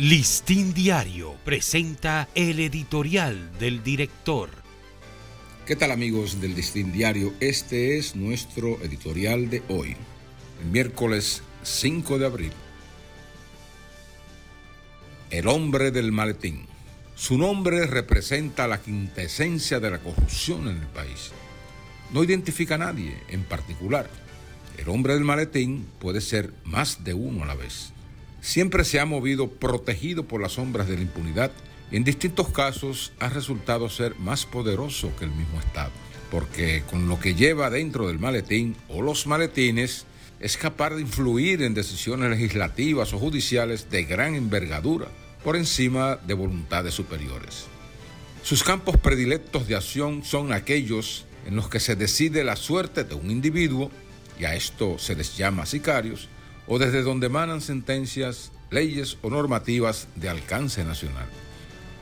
Listín Diario presenta el editorial del director. ¿Qué tal amigos del Listín Diario? Este es nuestro editorial de hoy, el miércoles 5 de abril. El hombre del maletín. Su nombre representa la quintesencia de la corrupción en el país. No identifica a nadie en particular. El hombre del maletín puede ser más de uno a la vez siempre se ha movido protegido por las sombras de la impunidad y en distintos casos ha resultado ser más poderoso que el mismo Estado, porque con lo que lleva dentro del maletín o los maletines es capaz de influir en decisiones legislativas o judiciales de gran envergadura por encima de voluntades superiores. Sus campos predilectos de acción son aquellos en los que se decide la suerte de un individuo, y a esto se les llama sicarios, o desde donde emanan sentencias, leyes o normativas de alcance nacional.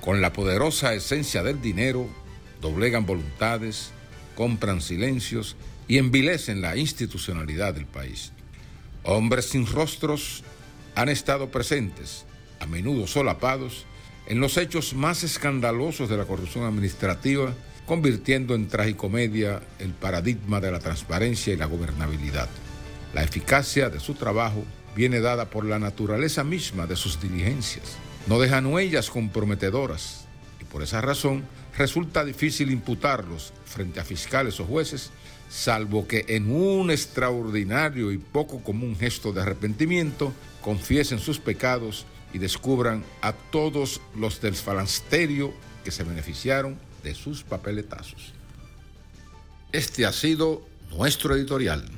Con la poderosa esencia del dinero, doblegan voluntades, compran silencios y envilecen la institucionalidad del país. Hombres sin rostros han estado presentes, a menudo solapados, en los hechos más escandalosos de la corrupción administrativa, convirtiendo en tragicomedia el paradigma de la transparencia y la gobernabilidad. La eficacia de su trabajo viene dada por la naturaleza misma de sus diligencias. No dejan huellas comprometedoras y por esa razón resulta difícil imputarlos frente a fiscales o jueces, salvo que en un extraordinario y poco común gesto de arrepentimiento confiesen sus pecados y descubran a todos los del falansterio que se beneficiaron de sus papeletazos. Este ha sido nuestro editorial.